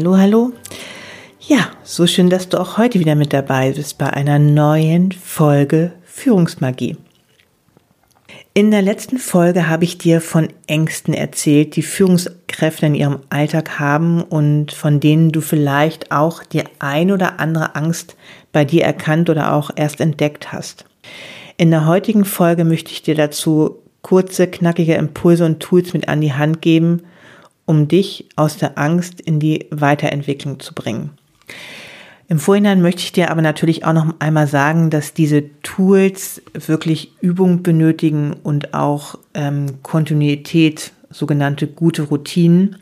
Hallo, hallo. Ja, so schön, dass du auch heute wieder mit dabei bist bei einer neuen Folge Führungsmagie. In der letzten Folge habe ich dir von Ängsten erzählt, die Führungskräfte in ihrem Alltag haben und von denen du vielleicht auch die ein oder andere Angst bei dir erkannt oder auch erst entdeckt hast. In der heutigen Folge möchte ich dir dazu kurze, knackige Impulse und Tools mit an die Hand geben, um dich aus der Angst in die Weiterentwicklung zu bringen. Im Vorhinein möchte ich dir aber natürlich auch noch einmal sagen, dass diese Tools wirklich Übung benötigen und auch ähm, Kontinuität, sogenannte gute Routinen.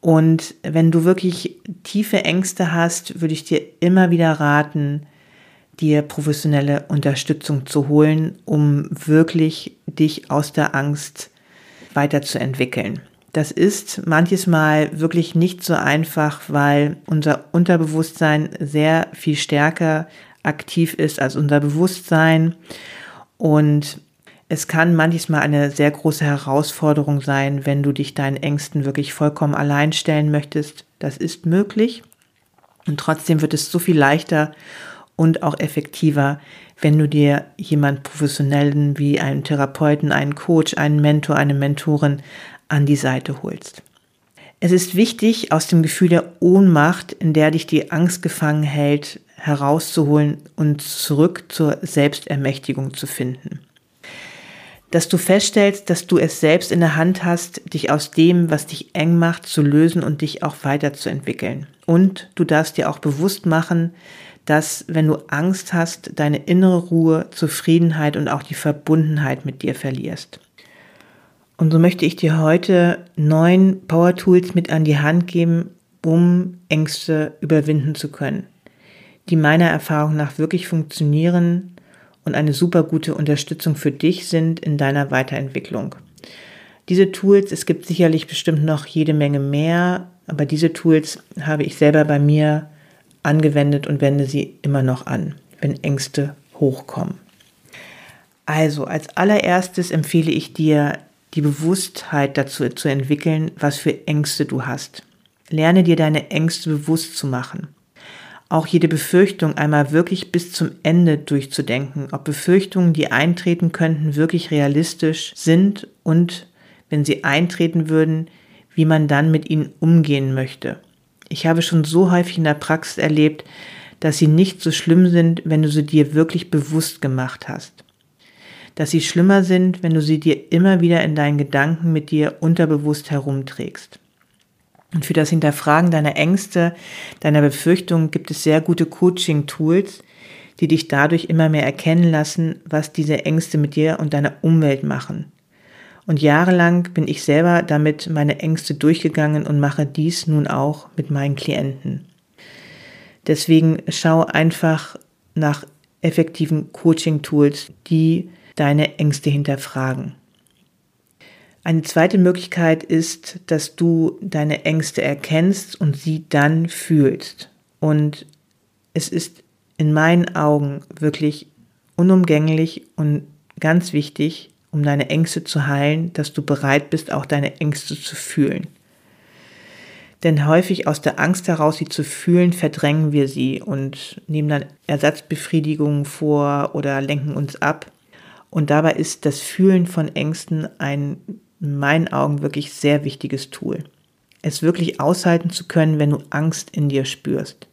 Und wenn du wirklich tiefe Ängste hast, würde ich dir immer wieder raten, dir professionelle Unterstützung zu holen, um wirklich dich aus der Angst weiterzuentwickeln. Das ist manches Mal wirklich nicht so einfach, weil unser Unterbewusstsein sehr viel stärker aktiv ist als unser Bewusstsein. Und es kann manches Mal eine sehr große Herausforderung sein, wenn du dich deinen Ängsten wirklich vollkommen allein stellen möchtest. Das ist möglich. Und trotzdem wird es so viel leichter und auch effektiver, wenn du dir jemand professionellen wie einen Therapeuten, einen Coach, einen Mentor, eine Mentorin an die Seite holst. Es ist wichtig, aus dem Gefühl der Ohnmacht, in der dich die Angst gefangen hält, herauszuholen und zurück zur Selbstermächtigung zu finden. Dass du feststellst, dass du es selbst in der Hand hast, dich aus dem, was dich eng macht, zu lösen und dich auch weiterzuentwickeln. Und du darfst dir auch bewusst machen, dass wenn du Angst hast, deine innere Ruhe, Zufriedenheit und auch die Verbundenheit mit dir verlierst. Und so möchte ich dir heute neun Power Tools mit an die Hand geben, um Ängste überwinden zu können, die meiner Erfahrung nach wirklich funktionieren und eine super gute Unterstützung für dich sind in deiner Weiterentwicklung. Diese Tools, es gibt sicherlich bestimmt noch jede Menge mehr, aber diese Tools habe ich selber bei mir angewendet und wende sie immer noch an, wenn Ängste hochkommen. Also als allererstes empfehle ich dir die Bewusstheit dazu zu entwickeln, was für Ängste du hast. Lerne dir deine Ängste bewusst zu machen. Auch jede Befürchtung einmal wirklich bis zum Ende durchzudenken, ob Befürchtungen, die eintreten könnten, wirklich realistisch sind und, wenn sie eintreten würden, wie man dann mit ihnen umgehen möchte. Ich habe schon so häufig in der Praxis erlebt, dass sie nicht so schlimm sind, wenn du sie dir wirklich bewusst gemacht hast dass sie schlimmer sind, wenn du sie dir immer wieder in deinen Gedanken mit dir unterbewusst herumträgst. Und für das Hinterfragen deiner Ängste, deiner Befürchtungen gibt es sehr gute Coaching-Tools, die dich dadurch immer mehr erkennen lassen, was diese Ängste mit dir und deiner Umwelt machen. Und jahrelang bin ich selber damit meine Ängste durchgegangen und mache dies nun auch mit meinen Klienten. Deswegen schau einfach nach effektiven Coaching-Tools, die deine Ängste hinterfragen. Eine zweite Möglichkeit ist, dass du deine Ängste erkennst und sie dann fühlst. Und es ist in meinen Augen wirklich unumgänglich und ganz wichtig, um deine Ängste zu heilen, dass du bereit bist, auch deine Ängste zu fühlen. Denn häufig aus der Angst heraus, sie zu fühlen, verdrängen wir sie und nehmen dann Ersatzbefriedigungen vor oder lenken uns ab. Und dabei ist das Fühlen von Ängsten ein in meinen Augen wirklich sehr wichtiges Tool. es wirklich aushalten zu können, wenn du Angst in dir spürst.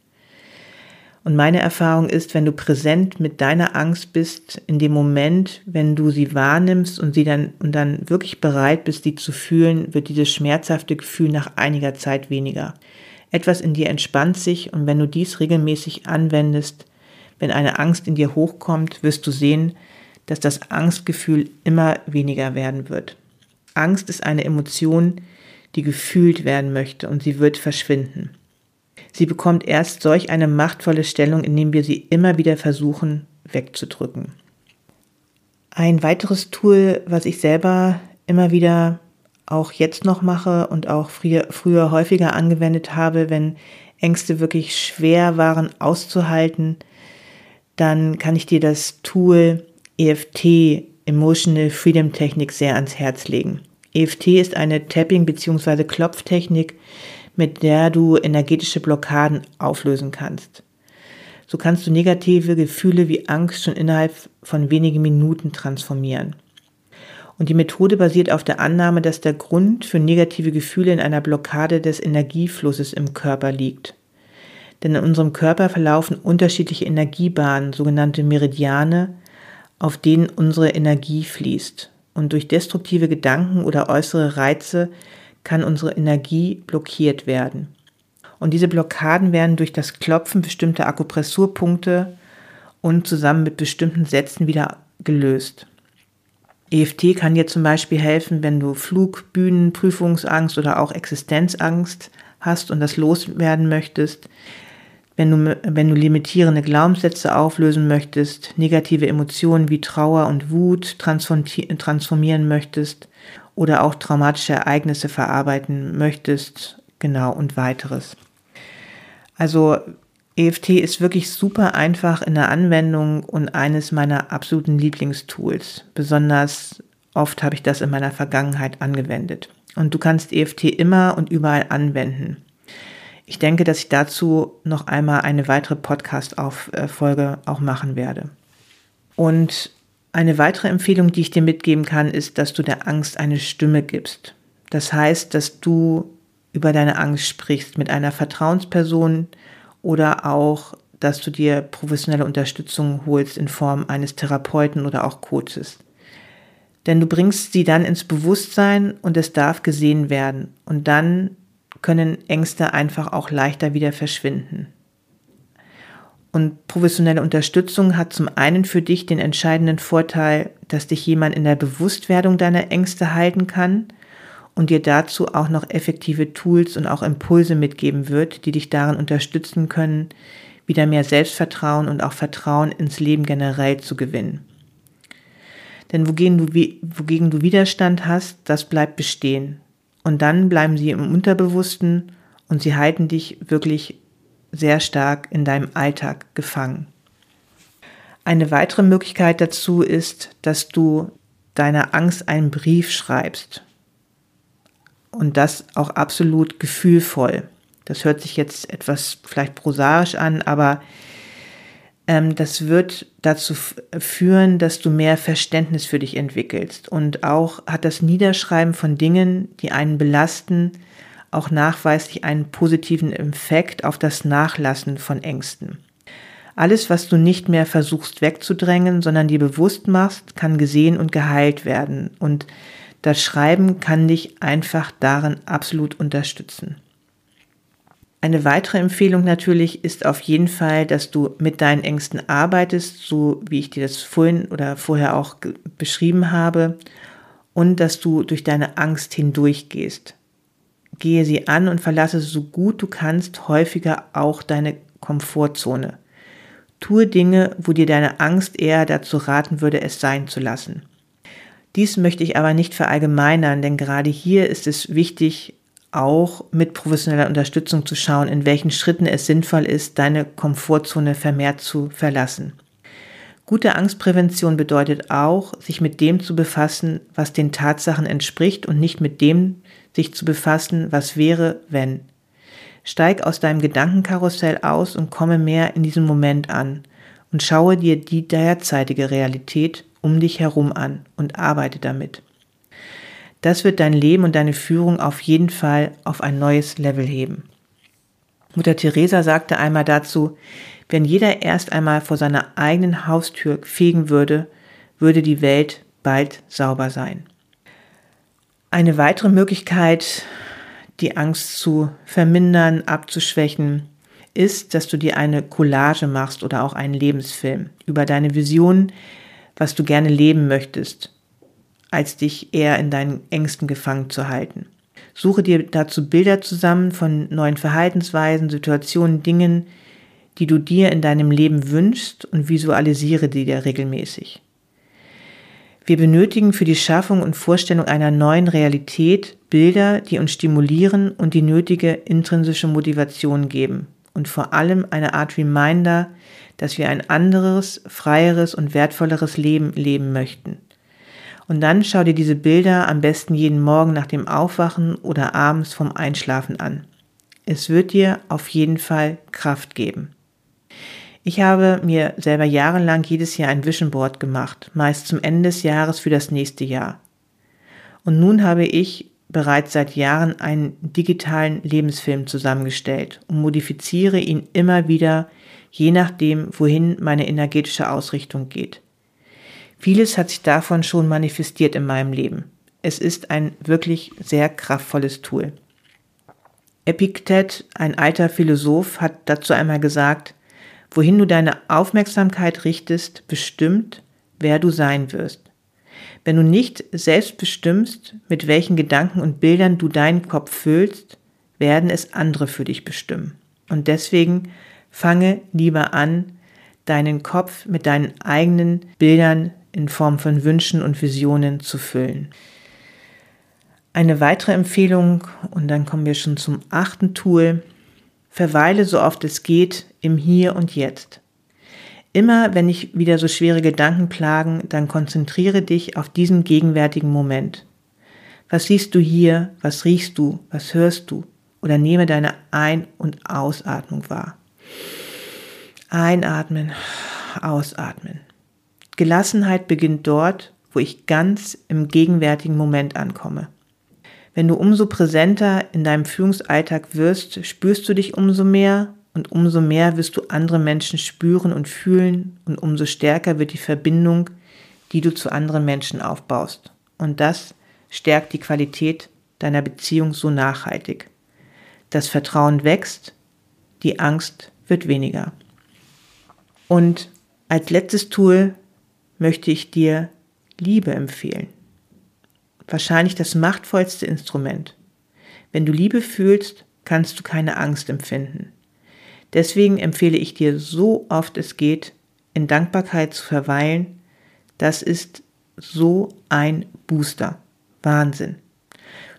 Und meine Erfahrung ist, wenn du präsent mit deiner Angst bist, in dem Moment, wenn du sie wahrnimmst und sie dann, und dann wirklich bereit bist, sie zu fühlen, wird dieses schmerzhafte Gefühl nach einiger Zeit weniger. Etwas in dir entspannt sich und wenn du dies regelmäßig anwendest, wenn eine Angst in dir hochkommt, wirst du sehen, dass das Angstgefühl immer weniger werden wird. Angst ist eine Emotion, die gefühlt werden möchte und sie wird verschwinden. Sie bekommt erst solch eine machtvolle Stellung, indem wir sie immer wieder versuchen wegzudrücken. Ein weiteres Tool, was ich selber immer wieder auch jetzt noch mache und auch früher, früher häufiger angewendet habe, wenn Ängste wirklich schwer waren auszuhalten, dann kann ich dir das Tool EFT Emotional Freedom Technik sehr ans Herz legen. EFT ist eine Tapping- bzw. Klopftechnik, mit der du energetische Blockaden auflösen kannst. So kannst du negative Gefühle wie Angst schon innerhalb von wenigen Minuten transformieren. Und die Methode basiert auf der Annahme, dass der Grund für negative Gefühle in einer Blockade des Energieflusses im Körper liegt. Denn in unserem Körper verlaufen unterschiedliche Energiebahnen, sogenannte Meridiane, auf denen unsere Energie fließt. Und durch destruktive Gedanken oder äußere Reize kann unsere Energie blockiert werden. Und diese Blockaden werden durch das Klopfen bestimmter Akupressurpunkte und zusammen mit bestimmten Sätzen wieder gelöst. EFT kann dir zum Beispiel helfen, wenn du Flug, Bühnen, Prüfungsangst oder auch Existenzangst hast und das loswerden möchtest, wenn du, wenn du limitierende Glaubenssätze auflösen möchtest, negative Emotionen wie Trauer und Wut transformieren möchtest oder auch traumatische Ereignisse verarbeiten möchtest, genau und weiteres. Also EFT ist wirklich super einfach in der Anwendung und eines meiner absoluten Lieblingstools. Besonders oft habe ich das in meiner Vergangenheit angewendet. Und du kannst EFT immer und überall anwenden. Ich denke, dass ich dazu noch einmal eine weitere Podcast-Folge auch machen werde. Und eine weitere Empfehlung, die ich dir mitgeben kann, ist, dass du der Angst eine Stimme gibst. Das heißt, dass du über deine Angst sprichst mit einer Vertrauensperson oder auch, dass du dir professionelle Unterstützung holst in Form eines Therapeuten oder auch Coaches. Denn du bringst sie dann ins Bewusstsein und es darf gesehen werden. Und dann können Ängste einfach auch leichter wieder verschwinden. Und professionelle Unterstützung hat zum einen für dich den entscheidenden Vorteil, dass dich jemand in der Bewusstwerdung deiner Ängste halten kann und dir dazu auch noch effektive Tools und auch Impulse mitgeben wird, die dich darin unterstützen können, wieder mehr Selbstvertrauen und auch Vertrauen ins Leben generell zu gewinnen. Denn wogegen du, wogegen du Widerstand hast, das bleibt bestehen. Und dann bleiben sie im Unterbewussten und sie halten dich wirklich sehr stark in deinem Alltag gefangen. Eine weitere Möglichkeit dazu ist, dass du deiner Angst einen Brief schreibst. Und das auch absolut gefühlvoll. Das hört sich jetzt etwas vielleicht prosaisch an, aber ähm, das wird dazu führen, dass du mehr Verständnis für dich entwickelst. Und auch hat das Niederschreiben von Dingen, die einen belasten, auch nachweislich einen positiven Effekt auf das Nachlassen von Ängsten. Alles, was du nicht mehr versuchst wegzudrängen, sondern dir bewusst machst, kann gesehen und geheilt werden. Und das Schreiben kann dich einfach darin absolut unterstützen. Eine weitere Empfehlung natürlich ist auf jeden Fall, dass du mit deinen Ängsten arbeitest, so wie ich dir das vorhin oder vorher auch beschrieben habe, und dass du durch deine Angst hindurchgehst. Gehe sie an und verlasse so gut du kannst häufiger auch deine Komfortzone. Tue Dinge, wo dir deine Angst eher dazu raten würde, es sein zu lassen. Dies möchte ich aber nicht verallgemeinern, denn gerade hier ist es wichtig, auch mit professioneller Unterstützung zu schauen, in welchen Schritten es sinnvoll ist, deine Komfortzone vermehrt zu verlassen. Gute Angstprävention bedeutet auch, sich mit dem zu befassen, was den Tatsachen entspricht und nicht mit dem sich zu befassen, was wäre, wenn. Steig aus deinem Gedankenkarussell aus und komme mehr in diesem Moment an und schaue dir die derzeitige Realität um dich herum an und arbeite damit. Das wird dein Leben und deine Führung auf jeden Fall auf ein neues Level heben. Mutter Teresa sagte einmal dazu, wenn jeder erst einmal vor seiner eigenen Haustür fegen würde, würde die Welt bald sauber sein. Eine weitere Möglichkeit, die Angst zu vermindern, abzuschwächen, ist, dass du dir eine Collage machst oder auch einen Lebensfilm über deine Vision, was du gerne leben möchtest, als dich eher in deinen Ängsten gefangen zu halten. Suche dir dazu Bilder zusammen von neuen Verhaltensweisen, Situationen, Dingen, die du dir in deinem Leben wünschst und visualisiere die dir regelmäßig. Wir benötigen für die Schaffung und Vorstellung einer neuen Realität Bilder, die uns stimulieren und die nötige intrinsische Motivation geben und vor allem eine Art Reminder, dass wir ein anderes, freieres und wertvolleres Leben leben möchten. Und dann schau dir diese Bilder am besten jeden Morgen nach dem Aufwachen oder abends vom Einschlafen an. Es wird dir auf jeden Fall Kraft geben. Ich habe mir selber jahrelang jedes Jahr ein Vision Board gemacht, meist zum Ende des Jahres für das nächste Jahr. Und nun habe ich bereits seit Jahren einen digitalen Lebensfilm zusammengestellt und modifiziere ihn immer wieder, je nachdem, wohin meine energetische Ausrichtung geht. Vieles hat sich davon schon manifestiert in meinem Leben. Es ist ein wirklich sehr kraftvolles Tool. Epiktet, ein alter Philosoph, hat dazu einmal gesagt, wohin du deine Aufmerksamkeit richtest, bestimmt, wer du sein wirst. Wenn du nicht selbst bestimmst, mit welchen Gedanken und Bildern du deinen Kopf füllst, werden es andere für dich bestimmen. Und deswegen fange lieber an, deinen Kopf mit deinen eigenen Bildern in Form von Wünschen und Visionen zu füllen. Eine weitere Empfehlung, und dann kommen wir schon zum achten Tool, verweile so oft es geht im Hier und Jetzt. Immer wenn ich wieder so schwere Gedanken plagen, dann konzentriere dich auf diesen gegenwärtigen Moment. Was siehst du hier? Was riechst du? Was hörst du? Oder nehme deine Ein- und Ausatmung wahr. Einatmen, ausatmen. Gelassenheit beginnt dort, wo ich ganz im gegenwärtigen Moment ankomme. Wenn du umso präsenter in deinem Führungsalltag wirst, spürst du dich umso mehr und umso mehr wirst du andere Menschen spüren und fühlen und umso stärker wird die Verbindung, die du zu anderen Menschen aufbaust. Und das stärkt die Qualität deiner Beziehung so nachhaltig. Das Vertrauen wächst, die Angst wird weniger. Und als letztes Tool möchte ich dir Liebe empfehlen. Wahrscheinlich das machtvollste Instrument. Wenn du Liebe fühlst, kannst du keine Angst empfinden. Deswegen empfehle ich dir so oft es geht, in Dankbarkeit zu verweilen. Das ist so ein Booster. Wahnsinn.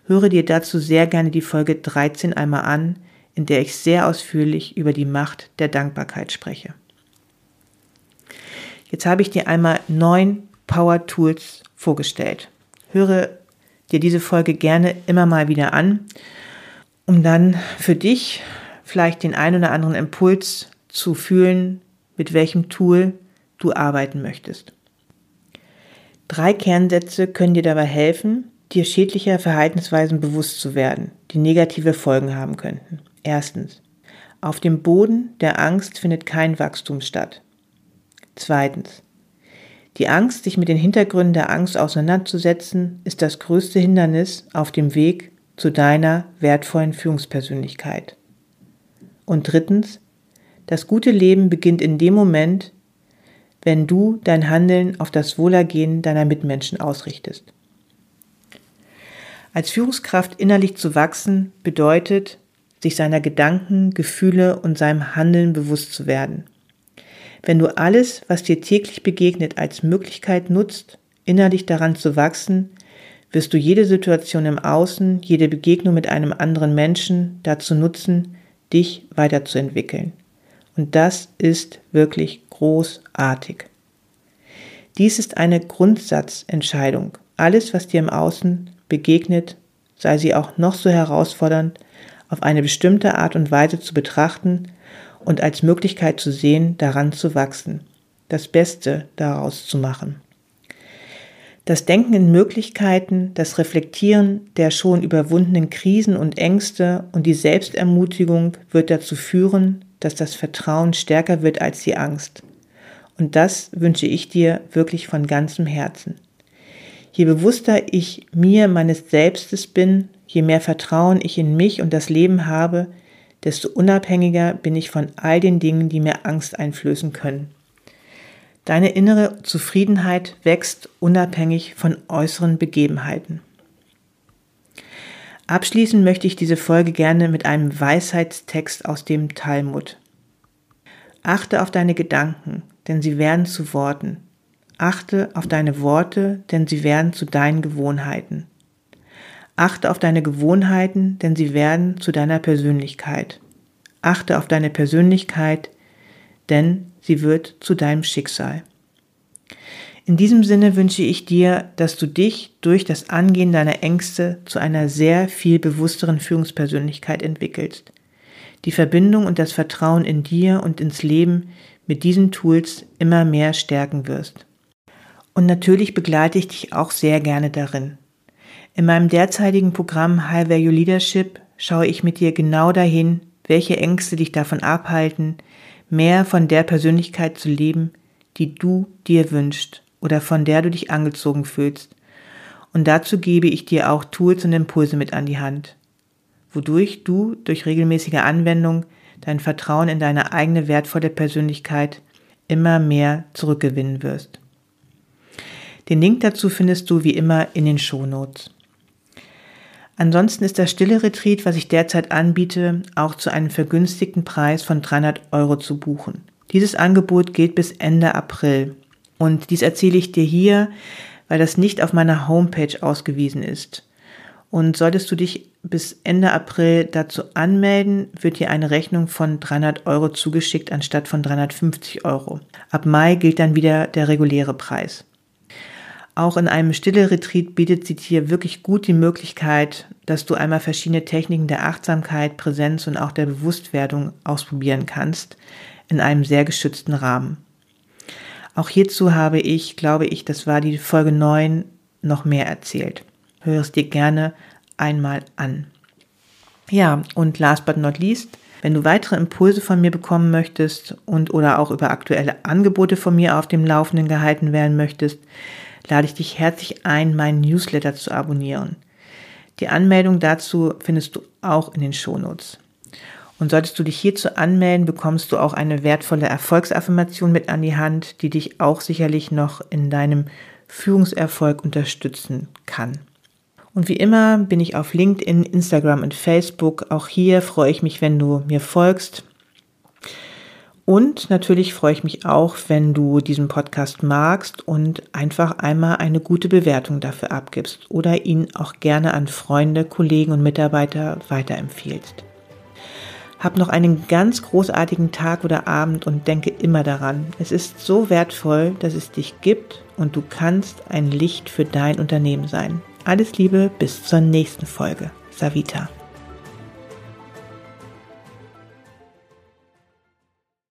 Höre dir dazu sehr gerne die Folge 13 einmal an, in der ich sehr ausführlich über die Macht der Dankbarkeit spreche. Jetzt habe ich dir einmal neun Power Tools vorgestellt. Höre dir diese Folge gerne immer mal wieder an, um dann für dich vielleicht den ein oder anderen Impuls zu fühlen, mit welchem Tool du arbeiten möchtest. Drei Kernsätze können dir dabei helfen, dir schädlicher Verhaltensweisen bewusst zu werden, die negative Folgen haben könnten. Erstens. Auf dem Boden der Angst findet kein Wachstum statt. Zweitens. Die Angst, sich mit den Hintergründen der Angst auseinanderzusetzen, ist das größte Hindernis auf dem Weg zu deiner wertvollen Führungspersönlichkeit. Und drittens, das gute Leben beginnt in dem Moment, wenn du dein Handeln auf das Wohlergehen deiner Mitmenschen ausrichtest. Als Führungskraft innerlich zu wachsen bedeutet, sich seiner Gedanken, Gefühle und seinem Handeln bewusst zu werden. Wenn du alles, was dir täglich begegnet, als Möglichkeit nutzt, innerlich daran zu wachsen, wirst du jede Situation im Außen, jede Begegnung mit einem anderen Menschen dazu nutzen, dich weiterzuentwickeln. Und das ist wirklich großartig. Dies ist eine Grundsatzentscheidung. Alles, was dir im Außen begegnet, sei sie auch noch so herausfordernd, auf eine bestimmte Art und Weise zu betrachten und als Möglichkeit zu sehen, daran zu wachsen, das Beste daraus zu machen. Das Denken in Möglichkeiten, das Reflektieren der schon überwundenen Krisen und Ängste und die Selbstermutigung wird dazu führen, dass das Vertrauen stärker wird als die Angst. Und das wünsche ich dir wirklich von ganzem Herzen. Je bewusster ich mir meines Selbstes bin, je mehr Vertrauen ich in mich und das Leben habe, desto unabhängiger bin ich von all den Dingen, die mir Angst einflößen können. Deine innere Zufriedenheit wächst unabhängig von äußeren Begebenheiten. Abschließen möchte ich diese Folge gerne mit einem Weisheitstext aus dem Talmud. Achte auf deine Gedanken, denn sie werden zu Worten. Achte auf deine Worte, denn sie werden zu deinen Gewohnheiten. Achte auf deine Gewohnheiten, denn sie werden zu deiner Persönlichkeit. Achte auf deine Persönlichkeit, denn sie wird zu deinem Schicksal. In diesem Sinne wünsche ich dir, dass du dich durch das Angehen deiner Ängste zu einer sehr viel bewussteren Führungspersönlichkeit entwickelst. Die Verbindung und das Vertrauen in dir und ins Leben mit diesen Tools immer mehr stärken wirst. Und natürlich begleite ich dich auch sehr gerne darin. In meinem derzeitigen Programm High Value Leadership schaue ich mit dir genau dahin, welche Ängste dich davon abhalten, mehr von der Persönlichkeit zu leben, die du dir wünschst oder von der du dich angezogen fühlst. Und dazu gebe ich dir auch Tools und Impulse mit an die Hand, wodurch du durch regelmäßige Anwendung dein Vertrauen in deine eigene wertvolle Persönlichkeit immer mehr zurückgewinnen wirst. Den Link dazu findest du wie immer in den Shownotes. Ansonsten ist das Stille Retreat, was ich derzeit anbiete, auch zu einem vergünstigten Preis von 300 Euro zu buchen. Dieses Angebot geht bis Ende April. Und dies erzähle ich dir hier, weil das nicht auf meiner Homepage ausgewiesen ist. Und solltest du dich bis Ende April dazu anmelden, wird dir eine Rechnung von 300 Euro zugeschickt anstatt von 350 Euro. Ab Mai gilt dann wieder der reguläre Preis. Auch in einem Stille-Retreat bietet sie dir wirklich gut die Möglichkeit, dass du einmal verschiedene Techniken der Achtsamkeit, Präsenz und auch der Bewusstwerdung ausprobieren kannst, in einem sehr geschützten Rahmen. Auch hierzu habe ich, glaube ich, das war die Folge 9, noch mehr erzählt. Hör es dir gerne einmal an. Ja, und last but not least, wenn du weitere Impulse von mir bekommen möchtest und oder auch über aktuelle Angebote von mir auf dem Laufenden gehalten werden möchtest, lade ich dich herzlich ein, meinen Newsletter zu abonnieren. Die Anmeldung dazu findest du auch in den Shownotes. Und solltest du dich hierzu anmelden, bekommst du auch eine wertvolle Erfolgsaffirmation mit an die Hand, die dich auch sicherlich noch in deinem Führungserfolg unterstützen kann. Und wie immer bin ich auf LinkedIn, Instagram und Facebook. Auch hier freue ich mich, wenn du mir folgst. Und natürlich freue ich mich auch, wenn du diesen Podcast magst und einfach einmal eine gute Bewertung dafür abgibst oder ihn auch gerne an Freunde, Kollegen und Mitarbeiter weiterempfiehlst. Hab noch einen ganz großartigen Tag oder Abend und denke immer daran, es ist so wertvoll, dass es dich gibt und du kannst ein Licht für dein Unternehmen sein. Alles Liebe, bis zur nächsten Folge. Savita.